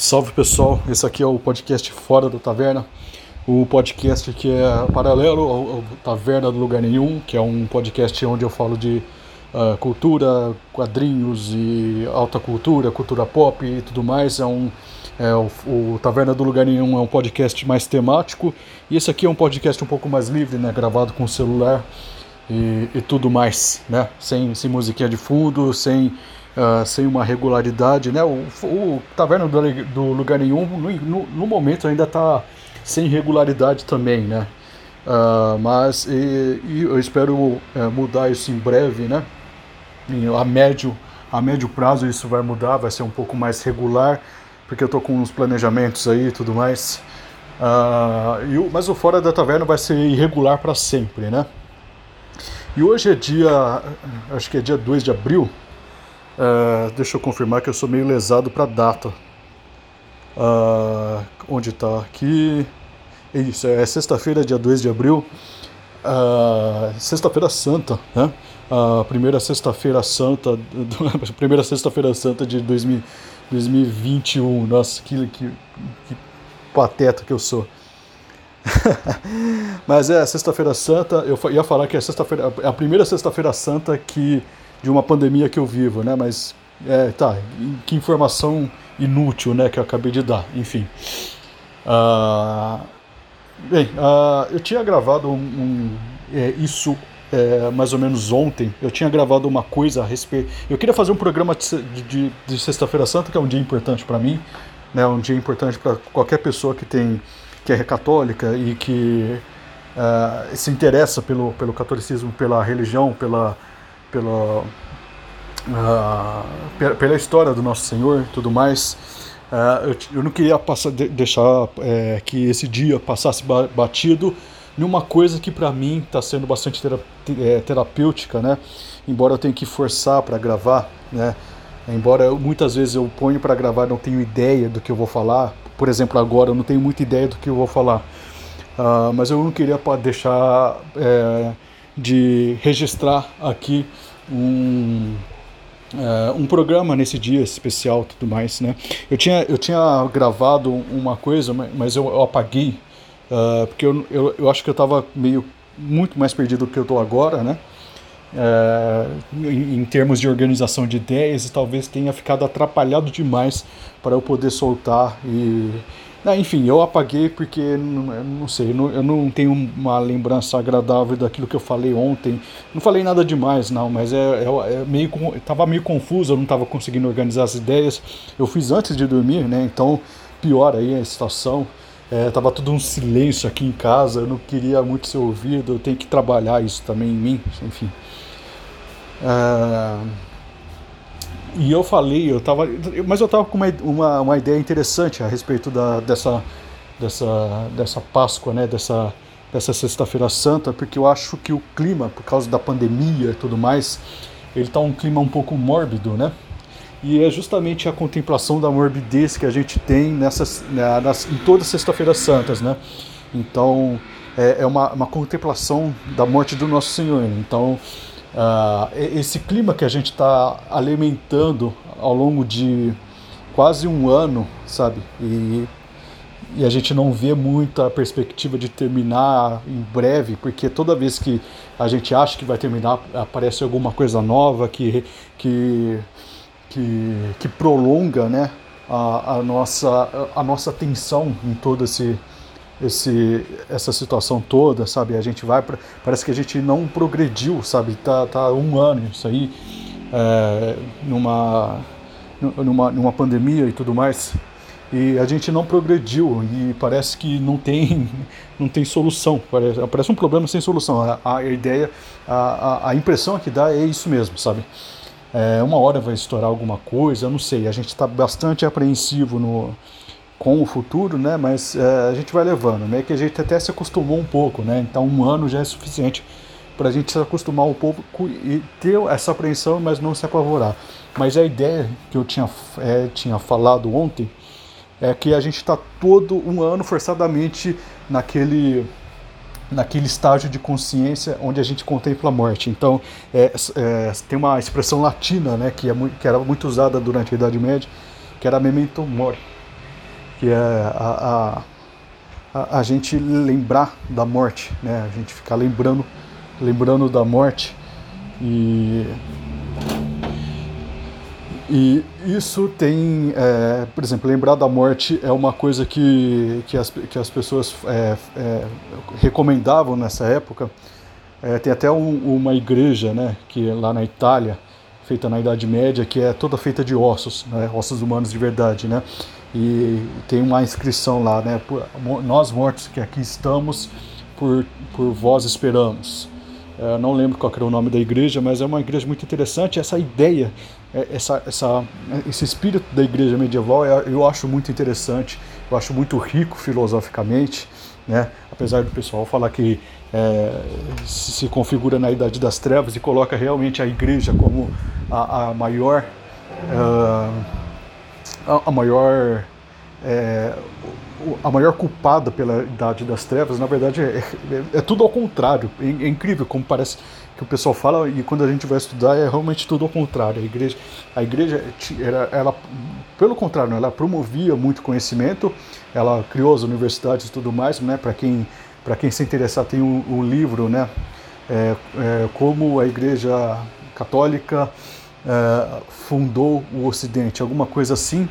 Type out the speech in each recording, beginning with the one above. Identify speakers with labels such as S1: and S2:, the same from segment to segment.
S1: Salve pessoal, esse aqui é o podcast Fora da Taverna, o podcast que é paralelo ao, ao Taverna do Lugar Nenhum, que é um podcast onde eu falo de uh, cultura, quadrinhos e alta cultura, cultura pop e tudo mais. É um, é, o, o, Taverna do Lugar Nenhum é um podcast mais temático. E esse aqui é um podcast um pouco mais livre, né, gravado com celular e, e tudo mais, né, sem, sem musiquinha de fundo, sem uh, sem uma regularidade, né? O, o Taverna do, do Lugar Nenhum, no, no, no momento, ainda está sem regularidade também, né? Uh, mas e, e eu espero uh, mudar isso em breve, né? a médio, a médio prazo isso vai mudar, vai ser um pouco mais regular, porque eu estou com uns planejamentos aí e tudo mais. Uh, e o, mas o Fora da Taverna vai ser irregular para sempre, né? E hoje é dia, acho que é dia 2 de abril, Uh, deixa eu confirmar que eu sou meio lesado para data. Uh, onde está aqui? Isso, é sexta-feira, dia 2 de abril. Uh, sexta-feira Santa, né? A primeira sexta-feira santa, primeira sexta-feira santa de 2000, 2021. Nossa, que, que, que pateta que eu sou. Mas é sexta-feira santa, eu ia falar que é sexta-feira, é a primeira sexta-feira santa que de uma pandemia que eu vivo, né? Mas é, tá, que informação inútil, né, que eu acabei de dar, enfim. Uh, bem, uh, eu tinha gravado um, um é, isso é, mais ou menos ontem. Eu tinha gravado uma coisa a respeito. Eu queria fazer um programa de, de, de Sexta-feira Santa, que é um dia importante para mim, né? Um dia importante para qualquer pessoa que tem que é católica e que uh, se interessa pelo, pelo catolicismo, pela religião, pela pela, uh, pela história do Nosso Senhor tudo mais. Uh, eu, eu, não queria passar, de, deixar é, que esse dia passasse batido numa coisa que para mim está sendo bastante é, terapêutica, né? Embora eu tenha que forçar para gravar, né? Embora eu, muitas vezes eu ponho para gravar não tenho ideia do que eu vou falar. Por exemplo, agora eu não tenho muita ideia do que eu vou falar. Uh, mas eu não queria deixar é, de registrar aqui um, uh, um programa nesse dia especial tudo mais, né? Eu tinha, eu tinha gravado uma coisa, mas eu, eu apaguei, uh, porque eu, eu, eu acho que eu estava meio muito mais perdido do que eu estou agora, né? Uh, em, em, termos de organização de ideias e talvez tenha ficado atrapalhado demais para eu poder soltar e ah, enfim, eu apaguei porque, não, sei, não, eu não, tenho uma lembrança agradável daquilo que eu falei ontem. Não falei nada demais, não, mas é, é, é meio, tava meio confuso, eu não estava conseguindo organizar as ideias. Eu fiz antes de dormir, né? Então, pior aí a situação. É, tava tudo um silêncio aqui em casa, eu não queria muito ser ouvido, eu tenho que trabalhar isso também em mim, enfim. É... E eu falei, eu tava, mas eu estava com uma, uma, ideia interessante a respeito da, dessa, dessa, dessa Páscoa, né, dessa, dessa Sexta-feira Santa, porque eu acho que o clima, por causa da pandemia e tudo mais, ele está um clima um pouco mórbido, né? E é justamente a contemplação da morbidez que a gente tem nessas, nas, em todas as Sexta-feiras Santas, né? Então, é, é uma, uma contemplação da morte do Nosso Senhor. Então, Uh, esse clima que a gente está alimentando ao longo de quase um ano, sabe? E, e a gente não vê muita perspectiva de terminar em breve, porque toda vez que a gente acha que vai terminar, aparece alguma coisa nova que, que, que, que prolonga né, a, a, nossa, a nossa atenção em todo esse, esse, essa situação toda, sabe? A gente vai, pra, parece que a gente não progrediu, sabe? Tá, tá um ano isso aí, é, numa, numa, numa pandemia e tudo mais, e a gente não progrediu e parece que não tem, não tem solução, parece, parece um problema sem solução. A, a ideia, a, a impressão que dá é isso mesmo, sabe? É, uma hora vai estourar alguma coisa, não sei, a gente está bastante apreensivo no com o futuro, né? Mas é, a gente vai levando, meio que a gente até se acostumou um pouco, né? Então um ano já é suficiente para a gente se acostumar um pouco e ter essa apreensão, mas não se apavorar. Mas a ideia que eu tinha, é, tinha falado ontem é que a gente está todo um ano forçadamente naquele naquele estágio de consciência onde a gente contempla a morte. Então, é, é, tem uma expressão latina, né, que, é, que era muito usada durante a Idade Média, que era memento mori, que é a, a, a, gente lembrar da morte, né? A gente ficar lembrando, lembrando da morte e e isso tem, é, por exemplo, lembrar da morte é uma coisa que, que, as, que as pessoas é, é, recomendavam nessa época. É, tem até um, uma igreja, né, que é lá na Itália, feita na Idade Média, que é toda feita de ossos, né, ossos humanos de verdade, né, e tem uma inscrição lá, né, nós mortos que aqui estamos, por, por vós esperamos. É, não lembro qual era o nome da igreja, mas é uma igreja muito interessante. Essa ideia, é, essa, essa, esse espírito da igreja medieval é, eu acho muito interessante, eu acho muito rico filosoficamente. Né? Apesar do pessoal falar que é, se configura na Idade das Trevas e coloca realmente a igreja como a, a maior. Uh, a maior é, a maior culpada pela idade das trevas, na verdade, é, é, é tudo ao contrário. É, é, incrível como parece que o pessoal fala e quando a gente vai estudar é realmente tudo ao contrário. A igreja, a igreja era, ela, pelo contrário, ela promovia muito conhecimento, ela criou as universidades e tudo mais, né? Para quem, para quem se interessar, tem um, um livro, né? É, é, como a igreja católica fundou o Ocidente, alguma coisa assim.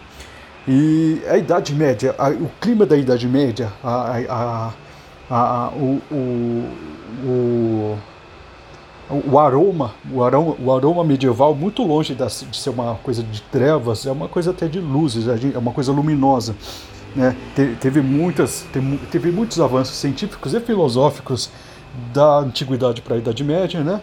S1: E a Idade Média, a, o clima da Idade Média, a, a, o, o, o, o, aroma, o aroma, o aroma medieval, muito longe de ser uma coisa de trevas, é uma coisa até de luzes, é uma coisa luminosa. Né? teve, muitas, teve muitos avanços científicos e filosóficos da antiguidade para a Idade Média, né?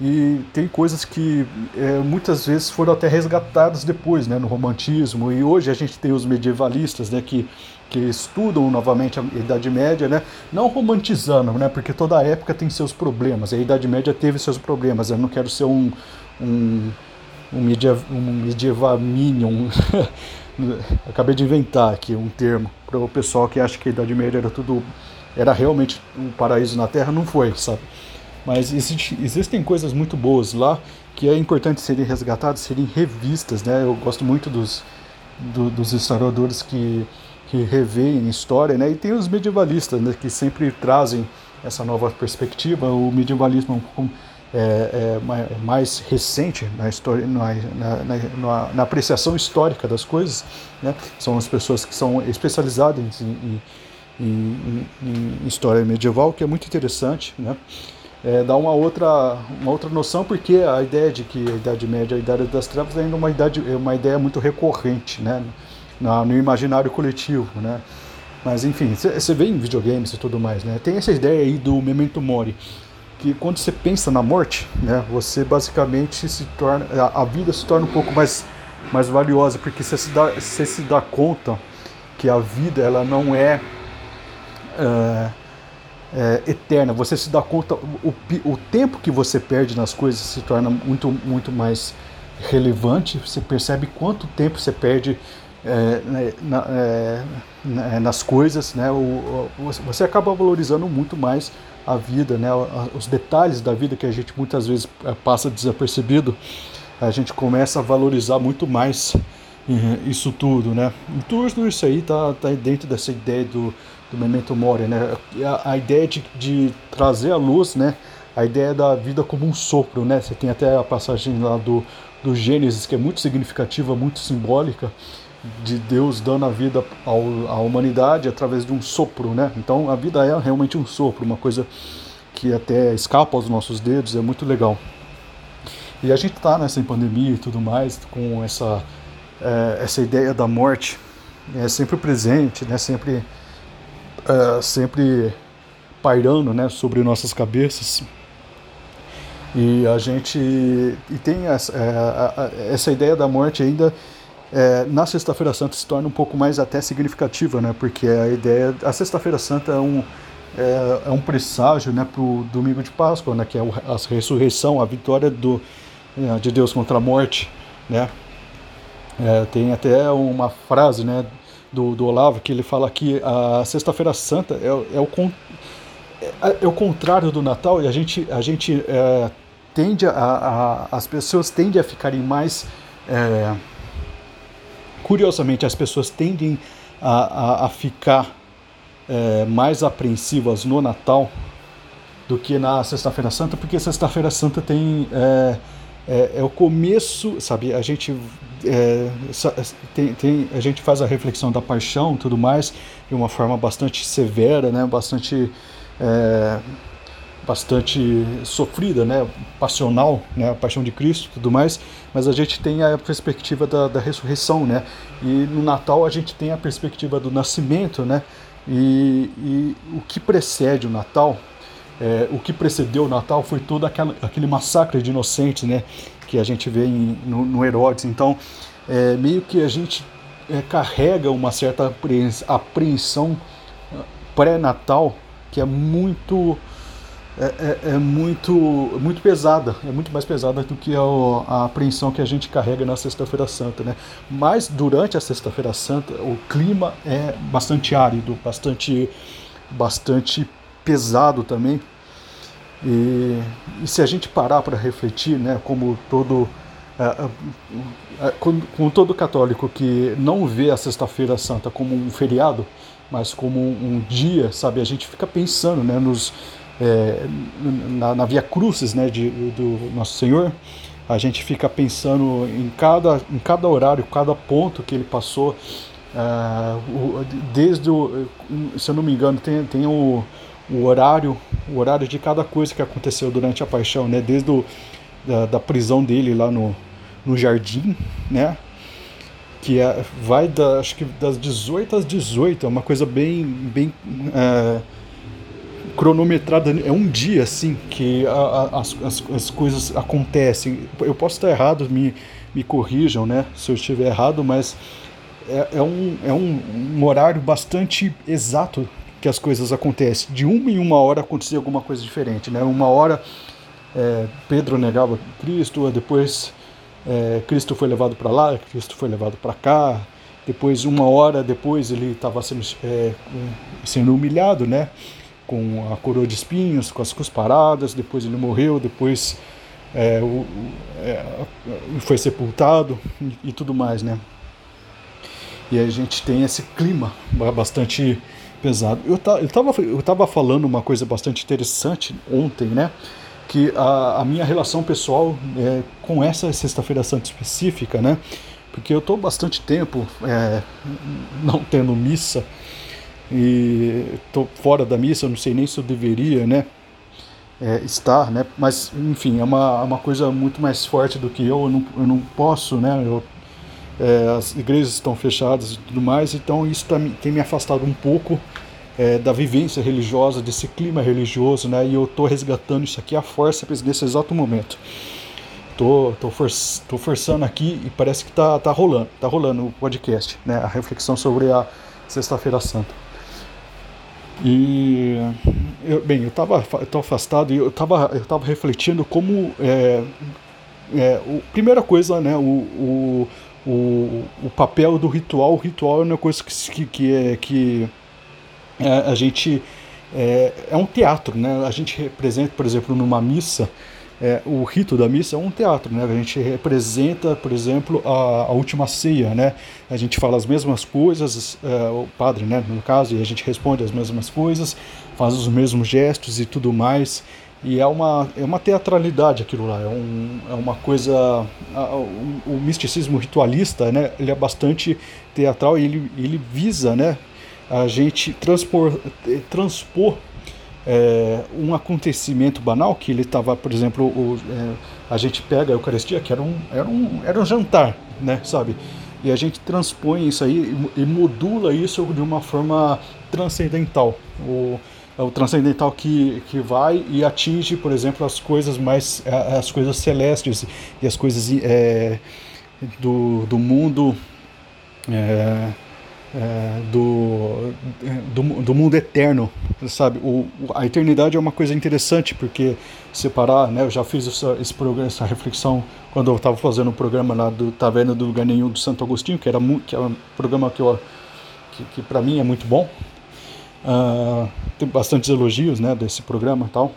S1: E tem coisas que é, muitas vezes foram até resgatadas depois, né, no romantismo. E hoje a gente tem os medievalistas, né, que, que estudam novamente a Idade Média, né, não romantizando, né, porque toda época tem seus problemas. A Idade Média teve seus problemas. Eu não quero ser um um um, um medieval minion. Acabei de inventar aqui um termo para o pessoal que acha que a Idade Média era tudo era realmente um paraíso na Terra, não foi, sabe? Mas existe, existem coisas muito boas lá que é importante serem resgatadas, serem revistas, né? Eu gosto muito dos, do, dos historiadores que, que revêem história, né? E tem os medievalistas, né? Que sempre trazem essa nova perspectiva. O medievalismo é, é, é mais recente na história, na, na, na, na, apreciação histórica das coisas, né? São as pessoas que são especializadas em em, em, em, história medieval, que é muito interessante, né? É, dá uma outra, uma outra noção, porque a ideia de que a Idade Média, a Idade das Trevas, é ainda uma, idade, é uma ideia muito recorrente né? no, no imaginário coletivo. Né? Mas enfim, você vê em videogames e tudo mais, né? Tem essa ideia aí do Memento Mori, que quando você pensa na morte, né, você basicamente se torna. A, a vida se torna um pouco mais, mais valiosa, porque você se, dá, você se dá conta que a vida ela não é é, é, eterna. Você se dá conta, o, o tempo que você perde nas coisas se torna muito, muito mais relevante. Você percebe quanto tempo você perde é, né, na, é, né, nas coisas, né? O, o, você acaba valorizando muito mais a vida, né? Os detalhes da vida que a gente muitas vezes é, passa desapercebido, a gente começa a valorizar muito mais isso tudo, né? Tudo isso aí tá, tá dentro dessa ideia do do Memento Mori, né? A, a ideia de, de, trazer à luz, né? A ideia da vida como um sopro, né? Você tem até a passagem lá do, do Gênesis, que é muito significativa, muito simbólica, de Deus dando a vida ao, à humanidade através de um sopro, né? Então a vida é realmente um sopro, uma coisa que até escapa aos nossos dedos, é muito legal. E a gente está nessa pandemia e tudo mais, com essa, é, essa ideia da morte é sempre presente, né? Sempre uh, sempre pairando né, sobre nossas cabeças. E a gente e tem essa, é, essa ideia da morte ainda é, na Sexta-feira Santa se torna um pouco mais até significativa, né? Porque a ideia, a Sexta-feira Santa é um é, é um presságio, né, para o Domingo de Páscoa, né? Que é a ressurreição, a vitória do é, de Deus contra a morte, né? É, tem até uma frase, né? do, do Olavo, que ele fala que a Sexta-feira Santa é, é, o, é, é, o contrário do Natal e a gente, a gente é, tende a, a, as pessoas tendem a ficarem mais. É, curiosamente, as pessoas tendem a, a, a ficar é, mais apreensivas no Natal do que na Sexta-feira Santa, porque Sexta-feira Santa tem é, é, o começo, sabe? A gente é, tem, tem, a gente faz a reflexão da paixão, tudo mais, de uma forma bastante severa, né? Bastante é, bastante sofrida, né, passional, né, a paixão de Cristo, tudo mais. Mas a gente tem a perspectiva da, da ressurreição, né? E no Natal a gente tem a perspectiva do nascimento, né? E, e o que precede o Natal, é, o que precedeu o Natal foi todo aquela, aquele massacre de inocentes, né? Que a gente vê em, no, no Herodes. Então, é, meio que a gente é, carrega uma certa apreensão ah, pré-natal que é muito é, é, é, muito, muito pesada, é muito mais pesada do que a, a apreensão que a gente carrega na Sexta-feira Santa, né? Mas durante a Sexta-feira Santa o clima é bastante árido, bastante, bastante pesado também. E, e se a gente parar para refletir, né, como todo é, é, com, com todo católico que não vê a Sexta-feira Santa como um feriado, mas como um, dia, sabe, a gente fica pensando, né, nos é, na, na Via Crucis né, de, do Nosso Senhor, a gente fica pensando em cada, em cada horário, cada ponto que ele passou, é, o, desde o, se eu não me engano, tem, tem o, o horário, o horário de cada coisa que aconteceu durante a paixão, né, desde o, da, da prisão dele lá no, no jardim, né, que é, vai da, acho que das 18 às 18, é uma coisa bem, bem é, cronometrada, é um dia assim que a, a, as, as, as, coisas acontecem. Eu posso estar errado, me, me corrijam, né, se eu estiver errado, mas é, é, um, é um, um, horário bastante exato que as coisas acontecem. De uma em uma hora acontecia alguma coisa diferente, né? Uma hora é, Pedro negava Cristo, depois é, Cristo foi levado para lá, Cristo foi levado para cá, depois uma hora depois ele estava sendo, é, sendo humilhado, né? com a coroa de espinhos, com as cusparadas, depois ele morreu, depois é, o, é, foi sepultado e, e, tudo mais, né? E a gente tem esse clima bastante pesado. Eu, eu, tava, eu tava falando uma coisa bastante interessante ontem, né? Que a, a minha relação pessoal é, com essa Sexta-feira Santa específica, né? Porque eu estou bastante tempo é, não tendo missa, e estou fora da missa, não sei nem se eu deveria, né, é, estar, né, mas enfim, é uma, uma coisa muito mais forte do que eu, eu não, eu não posso, né, eu, é, as igrejas estão fechadas e tudo mais, então isso tá, tem me afastado um pouco é, da vivência religiosa, desse clima religioso, né, e eu estou resgatando isso aqui à força nesse exato momento. Tô, tô, for, tô forçando aqui e parece que tá, tá rolando, tá rolando o podcast, né, a reflexão sobre a Sexta-feira Santa. E eu, bem, eu estava eu afastado e eu estava eu tava refletindo como é, é, o, primeira coisa, né, o, o, o, o papel do ritual. O ritual é uma coisa que, que, é, que é, a gente é, é um teatro, né? A gente representa, por exemplo, numa missa é, o rito da missa é um teatro, né? A gente representa, por exemplo, a, a última ceia, né? A gente fala as mesmas coisas, é, o padre, né, no caso, e a gente responde as mesmas coisas, faz os mesmos gestos e tudo mais. E é uma, é uma teatralidade aquilo lá, é, um, é uma coisa. A, o, o, misticismo ritualista, né? Ele é bastante teatral e ele, ele visa, né? A gente transpor, transpor é, um acontecimento banal que ele estava, por exemplo, o, é, a gente pega a Eucaristia, que era um, era um, era um jantar, né, sabe? E a gente transpõe isso aí e, e modula isso de uma forma transcendental. O, é o transcendental que, que vai e atinge, por exemplo, as coisas mais as coisas celestes e as coisas é, do, do mundo é, é, do, do, do, mundo eterno, sabe? O, a eternidade é uma coisa interessante porque separar, né? Eu já fiz essa, esse programa, essa reflexão quando eu estava fazendo o um programa lá do Taverna do Lugar Nenhum do Santo Agostinho, que era que é um programa que, eu, que, que para mim é muito bom. Uh, tem bastantes elogios, né? Desse programa e tal.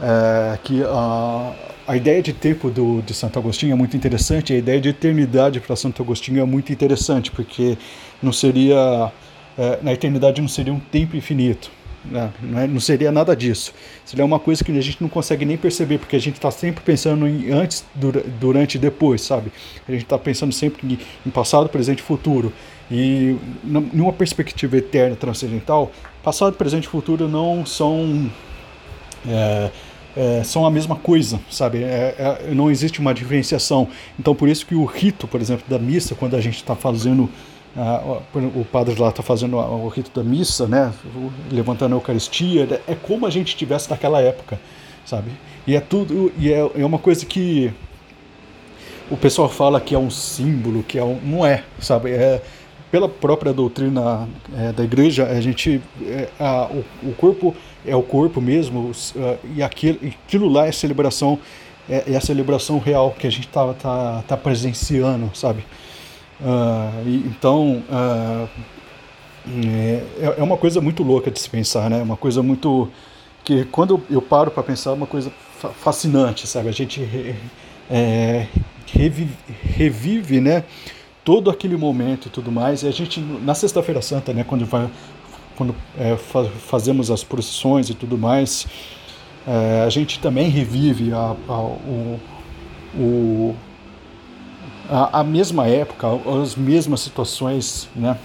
S1: É, que a, a ideia de tempo do, de Santo Agostinho é muito interessante, a ideia de eternidade para Santo Agostinho é muito interessante, porque não seria é, na eternidade não seria um tempo infinito. Né? Não, é, não, seria nada disso. Seria uma coisa que a gente não consegue nem perceber, porque a gente está sempre pensando em antes, durante e depois, sabe? A gente está pensando sempre em passado, presente e futuro. E numa perspectiva eterna, transcendental, passado, presente e futuro não são. É, é, são a mesma coisa, sabe? É, é, não existe uma diferenciação. Então, por isso que o rito, por exemplo, da missa, quando a gente está fazendo ah, o padre lá está fazendo o rito da missa, né, levantando a Eucaristia, é como a gente estivesse naquela época, sabe? E é tudo, e é, é uma coisa que o pessoal fala que é um símbolo, que é um, não é, sabe? É, pela própria doutrina é, da igreja, a gente, é, a, o, o, corpo é o corpo mesmo, uh, e aquilo, aquilo lá é celebração, é, é a celebração real que a gente está tá, tá presenciando, sabe? E, então, uh, é, é uma coisa muito louca de se pensar, né? Uma coisa muito. que quando eu paro para pensar, é uma coisa fascinante, sabe? A gente re, é, revive, revive, né? Todo aquele momento e tudo mais. E a gente, na Sexta-feira Santa, né? Quando, vai, quando é, fazemos as procissões e tudo mais, é, a gente também revive a, a, o, o a, a mesma época, as mesmas situações, né?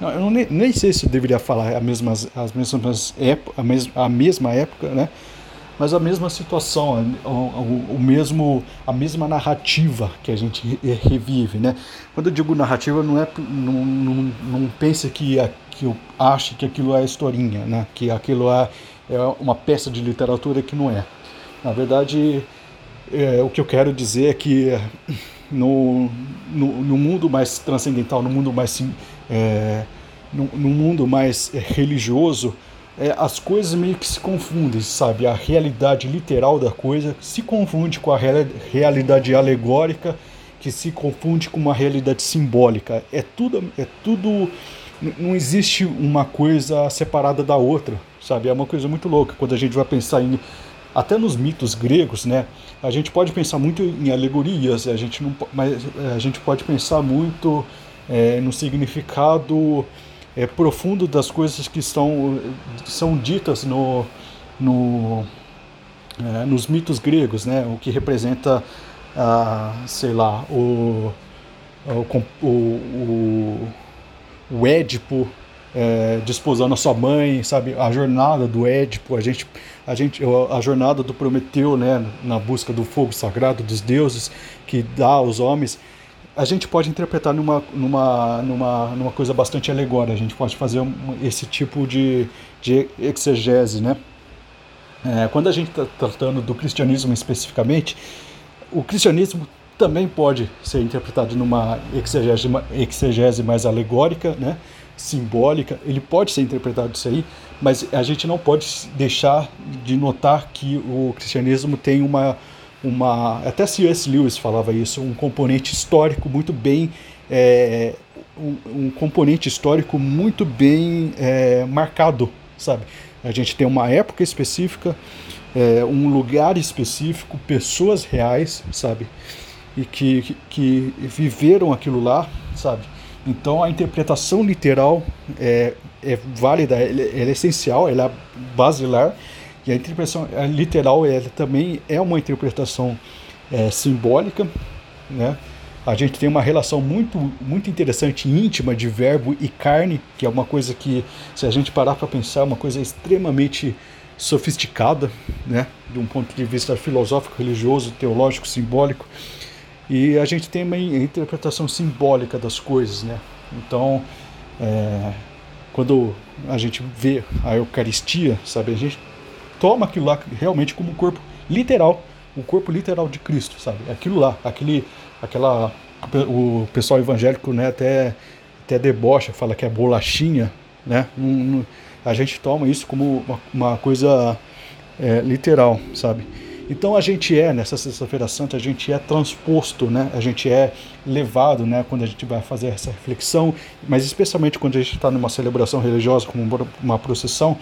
S1: Eu não, nem, sei se eu deveria falar a mesmas, as mesmas a, mes, a mesma época, né? Mas a mesma situação, o, o, mesmo, a mesma narrativa que a gente revive, né? Quando eu digo narrativa, não é, não, não, não pense que, que eu ache que aquilo é historinha, né? Que aquilo é, é uma peça de literatura que não é. Na verdade, é, o que eu quero dizer é que no, no, no mundo mais transcendental, no mundo mais é, no, no, mundo mais religioso, é, as coisas meio que se confundem, sabe? A realidade literal da coisa se confunde com a realidade alegórica, que se confunde com uma realidade simbólica. É tudo, é tudo. Não existe uma coisa separada da outra, sabe? É uma coisa muito louca quando a gente vai pensar em até nos mitos gregos, né? A gente pode pensar muito em alegorias, a gente não, mas é, a gente pode pensar muito é, no significado é, profundo das coisas que são ditas no, no é, nos mitos gregos, né? O que representa, sei lá, o, o, o, o Édipo é, desposando a sua mãe, sabe? A jornada do Édipo, a gente, a gente, a jornada do Prometeu, né? Na busca do fogo sagrado dos deuses que dá aos homens. A gente pode interpretar numa, numa, numa, numa coisa bastante alegórica, a gente pode fazer um, esse tipo de, de exegese, né? É, quando a gente está tratando do cristianismo especificamente, o cristianismo também pode ser interpretado numa exegese, exegese mais alegórica, né? Simbólica, ele pode ser interpretado isso aí, mas a gente não pode deixar de notar que o cristianismo tem uma, uma até C.S. Lewis falava isso, um componente histórico muito bem é, um, um, componente histórico muito bem é, marcado, sabe? A gente tem uma época específica, é, um lugar específico, pessoas reais, sabe? E que, que, que viveram aquilo lá, sabe? Então a interpretação literal é, é válida, ela, é essencial, ela é basilar, e a interpretação literal ela também é uma interpretação é, simbólica, né? A gente tem uma relação muito, muito interessante, íntima de verbo e carne, que é uma coisa que, se a gente parar para pensar, é uma coisa extremamente sofisticada, né? De um ponto de vista filosófico, religioso, teológico, simbólico. E a gente tem uma interpretação simbólica das coisas, né? Então, é, quando a gente vê a Eucaristia, sabe, a gente toma aquilo lá realmente como um corpo literal, o corpo literal de Cristo, sabe? Aquilo lá, aquele, aquela, o pessoal evangélico, né, até, até debocha, fala que é bolachinha, né? a gente toma isso como uma, uma coisa é, literal, sabe? Então a gente é, nessa Sexta-feira Santa, a gente é transposto, né? a gente é levado né? quando a gente vai fazer essa reflexão, mas especialmente quando a gente está numa celebração religiosa, como uma procissão,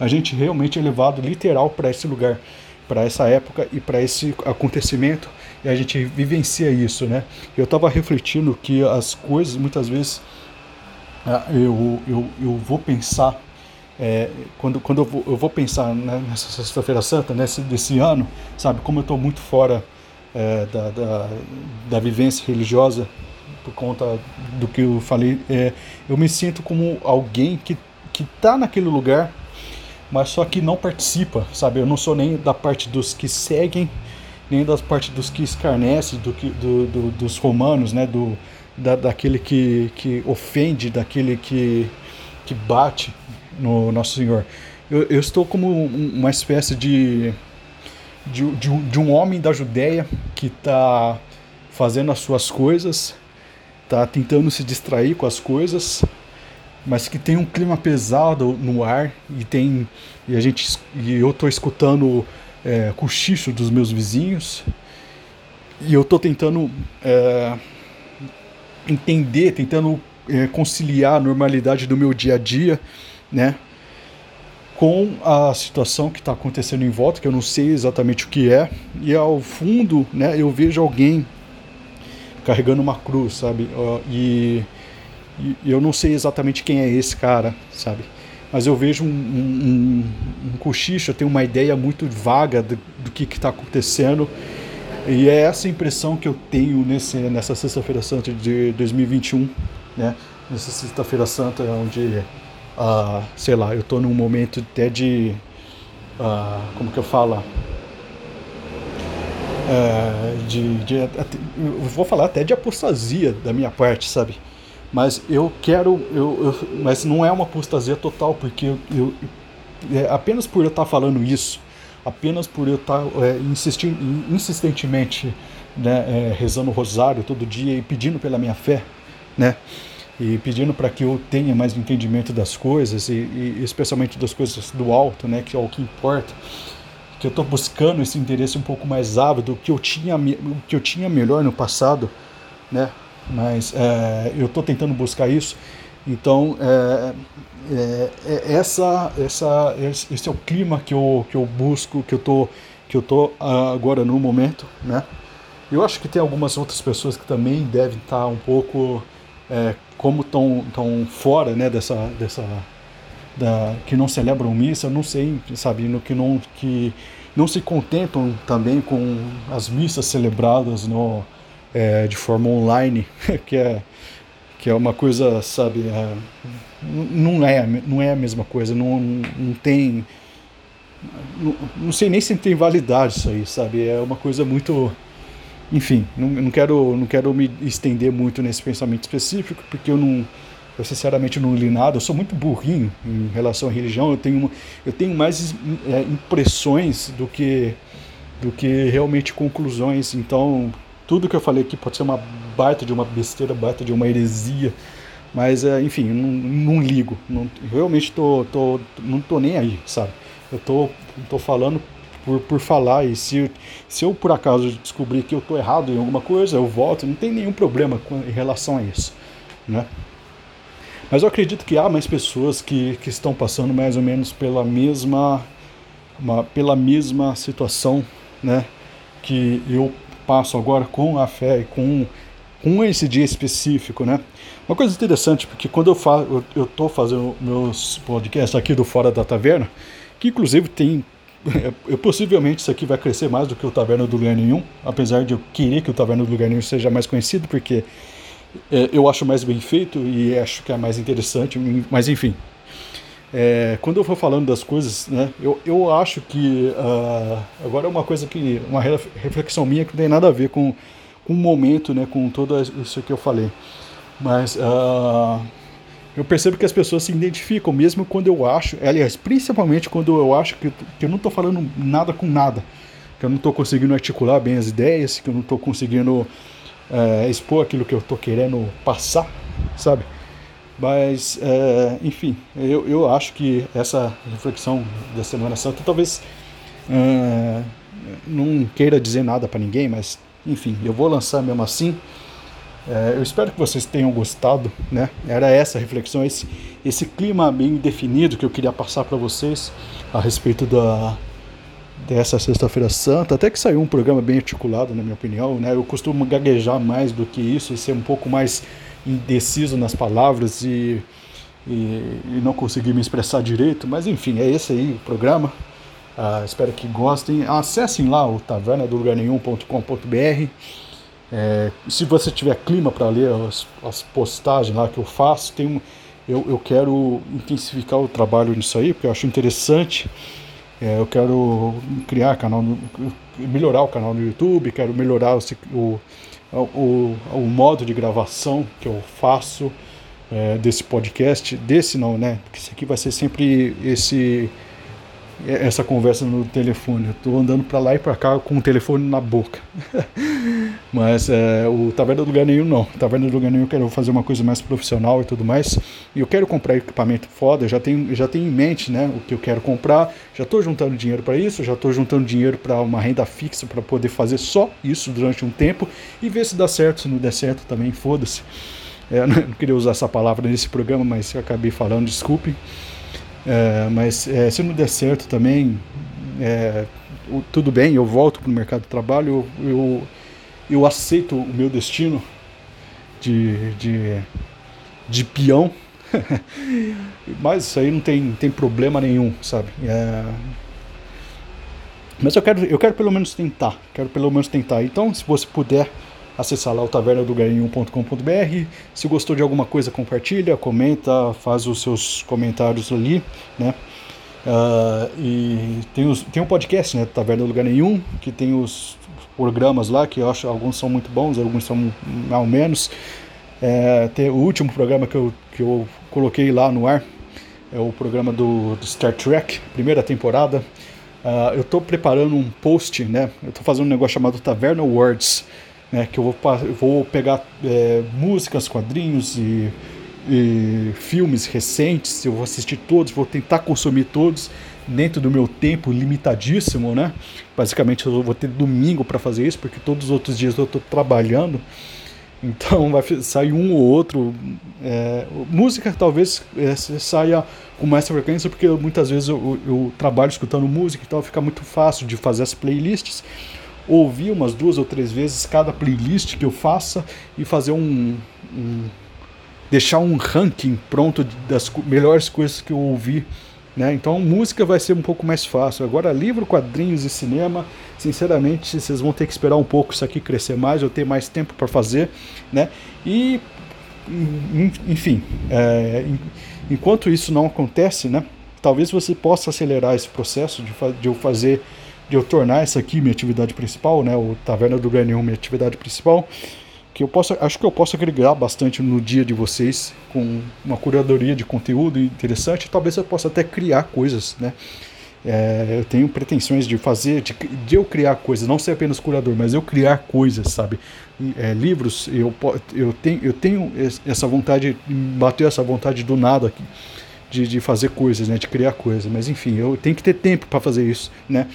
S1: a gente realmente é levado literal para esse lugar, para essa época e para esse acontecimento, e a gente vivencia isso. Né? Eu estava refletindo que as coisas muitas vezes é, eu, eu, eu vou pensar é, quando, quando eu vou, eu vou pensar né, nessa Sexta-feira Santa, nesse desse ano, sabe, como eu estou muito fora é, da, da, da, vivência religiosa por conta do que eu falei, é, eu me sinto como alguém que está naquele lugar, mas só que não participa, sabe? Eu não sou nem da parte dos que seguem, nem da parte dos que escarnecem, do que, do, do, dos romanos, né? Do, da, daquele que, que ofende, daquele que, que bate no Nosso Senhor. Eu, eu estou como uma espécie de, de, de, um, de um homem da Judéia que está fazendo as suas coisas, está tentando se distrair com as coisas, mas que tem um clima pesado no ar e tem e a gente e eu estou escutando é, cochicho dos meus vizinhos e eu estou tentando é, entender, tentando é, conciliar a normalidade do meu dia a dia, né, com a situação que está acontecendo em volta, que eu não sei exatamente o que é, e ao fundo, né, eu vejo alguém carregando uma cruz, sabe, e e eu não sei exatamente quem é esse cara, sabe? Mas eu vejo um, um, um cochicho, eu tenho uma ideia muito vaga do, do que está acontecendo. E é essa impressão que eu tenho nesse, nessa Sexta-feira Santa de 2021, né? Nessa Sexta-feira Santa, onde, uh, sei lá, eu estou num momento até de. Uh, como que eu falo? Uh, de, de, eu vou falar até de apostasia da minha parte, sabe? Mas eu quero, eu, eu, mas não é uma apostasia total, porque eu, eu é, apenas por eu estar falando isso, apenas por eu estar é, insistindo, insistentemente né, é, rezando o rosário todo dia e pedindo pela minha fé, né, e pedindo para que eu tenha mais entendimento das coisas e, e, especialmente das coisas do alto, né, que é o que importa, que eu estou buscando esse interesse um pouco mais ávido, que eu tinha, que eu tinha melhor no passado, né, mas é, eu estou tentando buscar isso. Então, é, é, é, essa, essa, esse é o clima que eu, que eu busco, que eu tô, que eu tô agora no momento, né? Eu acho que tem algumas outras pessoas que também devem estar um pouco, é, como estão tão fora, né, dessa, dessa, da, que não celebram missa, não sei, sabe, no, que não, que não se contentam também com as missas celebradas no, é, de forma online, que é, que é uma coisa, sabe, é, não, é, não é a mesma coisa, não, não tem. Não, não sei nem se tem validade isso aí, sabe? É uma coisa muito. Enfim, não, não, quero, não quero me estender muito nesse pensamento específico, porque eu não. Eu sinceramente não li nada, eu sou muito burrinho em relação à religião, eu tenho, eu tenho mais é, impressões do que, do que realmente conclusões, então tudo que eu falei aqui pode ser uma baita de uma besteira, baita de uma heresia, mas é, enfim, não, não ligo, não, realmente tô, tô, não tô nem aí, sabe? Eu tô, tô falando por, por falar e se, se eu por acaso descobrir que eu tô errado em alguma coisa, eu volto, não tem nenhum problema com, em relação a isso, né? Mas eu acredito que há mais pessoas que, que estão passando mais ou menos pela mesma, uma, pela mesma situação, né? Que eu passo agora com a fé e com, com esse dia específico, né? Uma coisa interessante, porque quando eu falo, eu estou fazendo meus podcasts aqui do Fora da Taverna, que inclusive tem eu, possivelmente isso aqui vai crescer mais do que o Taverna do Lugar Nenhum, apesar de eu querer que o Taverna do Lugar Nenhum seja mais conhecido, porque é, eu acho mais bem feito e acho que é mais interessante, mas enfim, é, quando eu for falando das coisas, né, eu, eu acho que uh, agora é uma coisa que uma reflexão minha que não tem nada a ver com, com o momento, né, com tudo isso que eu falei, mas uh, eu percebo que as pessoas se identificam mesmo quando eu acho, aliás, principalmente quando eu acho que, que eu não estou falando nada com nada, que eu não estou conseguindo articular bem as ideias, que eu não estou conseguindo uh, expor aquilo que eu estou querendo passar, sabe? Mas, é, enfim, eu, eu acho que essa reflexão da Semana Santa talvez é, não queira dizer nada para ninguém, mas, enfim, eu vou lançar mesmo assim. É, eu espero que vocês tenham gostado, né? Era essa reflexão, esse, esse clima bem definido que eu queria passar para vocês a respeito da, dessa Sexta-feira Santa. Até que saiu um programa bem articulado, na minha opinião, né? Eu costumo gaguejar mais do que isso e ser um pouco mais indeciso nas palavras e, e, e, não consegui me expressar direito, mas enfim, é esse aí o programa. Uh, espero que gostem. Acessem lá o tavernadolugarnenhum.com.br. É, se você tiver clima para ler as, as, postagens lá que eu faço, tem um, eu, eu quero intensificar o trabalho nisso aí, porque eu acho interessante. É, eu quero criar canal, no, melhorar o canal no YouTube, quero melhorar o, o, o, o modo de gravação que eu faço é, desse podcast, desse não, né? Porque isso aqui vai ser sempre esse é, essa conversa no telefone. Eu tô andando para lá e para cá com o telefone na boca. Mas é, o Taverna do Lugar Nenhum não. Taverna do Lugar Nenhum eu quero fazer uma coisa mais profissional e tudo mais. E eu quero comprar equipamento foda, já tenho, já tenho em mente né, o que eu quero comprar. Já estou juntando dinheiro para isso, já estou juntando dinheiro para uma renda fixa para poder fazer só isso durante um tempo e ver se dá certo. Se não der certo também, foda-se. É, não queria usar essa palavra nesse programa, mas eu acabei falando, desculpe. É, mas é, se não der certo também, é, tudo bem, eu volto para o mercado de trabalho, eu, eu, eu, aceito o meu destino de, de, de peão, mas isso aí não tem, tem problema nenhum, sabe? É, mas eu quero, eu quero pelo menos tentar, quero pelo menos tentar. Então, se você puder acessar lá o tavernadogarinho.com.br. Se gostou de alguma coisa, compartilha, comenta, faz os seus comentários ali, né? Uh, e tem, os, tem um podcast, né, Taverna do Lugar Nenhum, que tem os programas lá, que eu acho alguns são muito bons, alguns são ao menos. É, tem o último programa que eu, que eu coloquei lá no ar é o programa do, do Star Trek, primeira temporada. Uh, eu estou preparando um post, né? Eu estou fazendo um negócio chamado Taverna Words, né, que eu vou, vou pegar é, músicas, quadrinhos e, e, filmes recentes, eu vou assistir todos, vou tentar consumir todos dentro do meu tempo limitadíssimo, né? Basicamente eu vou ter domingo para fazer isso, porque todos os outros dias eu estou trabalhando. Então vai sair um ou outro. É, música talvez é, saia com mais frequência, porque muitas vezes eu, eu, trabalho escutando música e tal, fica muito fácil de fazer as playlists ouvir umas duas ou três vezes cada playlist que eu faça e fazer um, um deixar um ranking pronto das melhores coisas que eu ouvi. Né? Então, música vai ser um pouco mais fácil. Agora, livro, quadrinhos e cinema, sinceramente, vocês vão ter que esperar um pouco isso aqui crescer mais, eu ter mais tempo para fazer. Né? E, enfim, é, enquanto isso não acontece, né, talvez você possa acelerar esse processo de, de eu fazer de eu tornar essa aqui minha atividade principal, né, o Taverna do Ganhão minha atividade principal, que eu posso, acho que eu posso agregar bastante no dia de vocês com uma curadoria de conteúdo interessante, talvez eu possa até criar coisas, né, é, eu tenho pretensões de fazer, de, de, eu criar coisas, não ser apenas curador, mas eu criar coisas, sabe? É, livros, eu, eu, tenho, eu tenho essa vontade, bateu essa vontade do nada aqui, de, de fazer coisas, né? De criar coisas, mas enfim, eu tenho que ter tempo para fazer isso, né?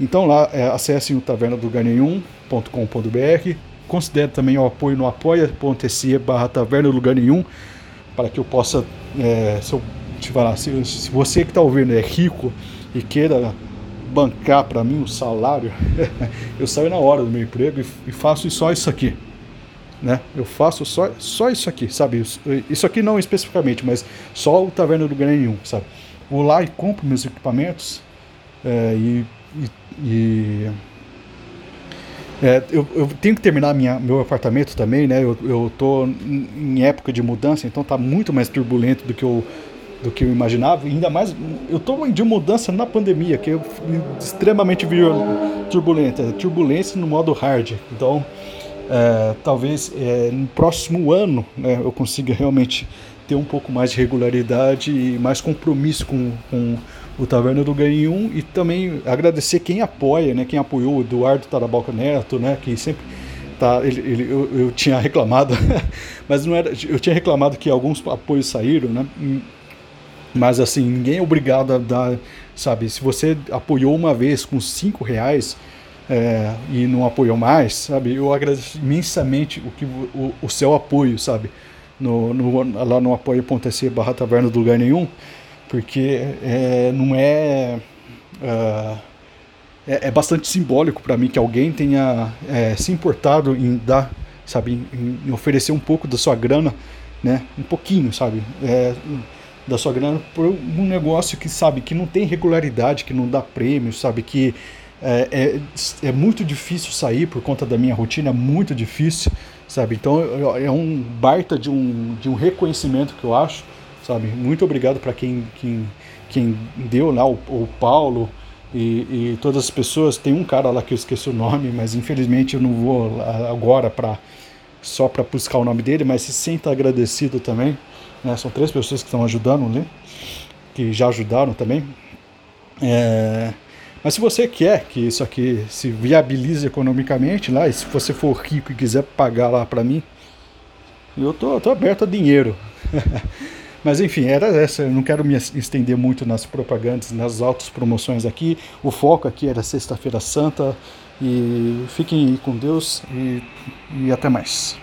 S1: Então lá é, acessem o tavernadolugarnenhum.com.br. Considere também o apoio no apoia.se barra taverna lugar nenhum para que eu possa, é, se, eu, falar, se, se você que está ouvindo é rico e queira bancar para mim o um salário, eu saio na hora do meu emprego e, e, faço só isso aqui. Né? Eu faço só, só isso aqui, sabe? Isso, aqui não especificamente, mas só o Taverna do Nenhum, sabe? Vou lá e compro meus equipamentos é, e, e e é, eu, eu, tenho que terminar minha, meu apartamento também, né? Eu, eu tô em época de mudança, então tá muito mais turbulento do que eu, do que eu imaginava. E ainda mais, eu tô de mudança na pandemia, que é extremamente turbulenta. Turbulência no modo hard. Então, é, talvez é, no próximo ano né, eu consiga realmente ter um pouco mais de regularidade e mais compromisso com, com o Taverna do Ganho 1 e também agradecer quem apoia, né, quem apoiou o Eduardo Tarabalca Neto, né, que sempre tá, ele, ele eu, eu, tinha reclamado, mas não era, eu tinha reclamado que alguns apoios saíram, né, mas assim, ninguém é obrigado a dar, sabe, se você apoiou uma vez com cinco reais, é, e não apoiou mais, sabe? Eu agradeço imensamente o, que, o, o seu apoio, sabe? No, no, lá no apoio.se barra taverna do lugar nenhum porque é, não é, uh, é, é bastante simbólico para mim que alguém tenha é, se importado em dar sabe, em, em oferecer um pouco da sua grana, né, um pouquinho, sabe, é, da sua grana por um negócio que sabe que não tem regularidade, que não dá prêmio, sabe que é, é, é, muito difícil sair por conta da minha rotina, é muito difícil, sabe? Então é um baita de um, de um reconhecimento que eu acho, sabe? Muito obrigado para quem, quem, quem deu lá, o, o Paulo e, e, todas as pessoas. Tem um cara lá que eu esqueci o nome, mas infelizmente eu não vou agora só para buscar o nome dele, mas se sinta agradecido também. Né? São três pessoas que estão ajudando, né? que já ajudaram também. É, mas se você quer que isso aqui se viabilize economicamente lá, e se você for rico e quiser pagar lá para mim, eu tô, tô aberto a dinheiro. Mas enfim, era essa. Eu não quero me estender muito nas propagandas, nas altas promoções aqui. O foco aqui era Sexta-feira Santa. E fiquem com Deus e, e até mais.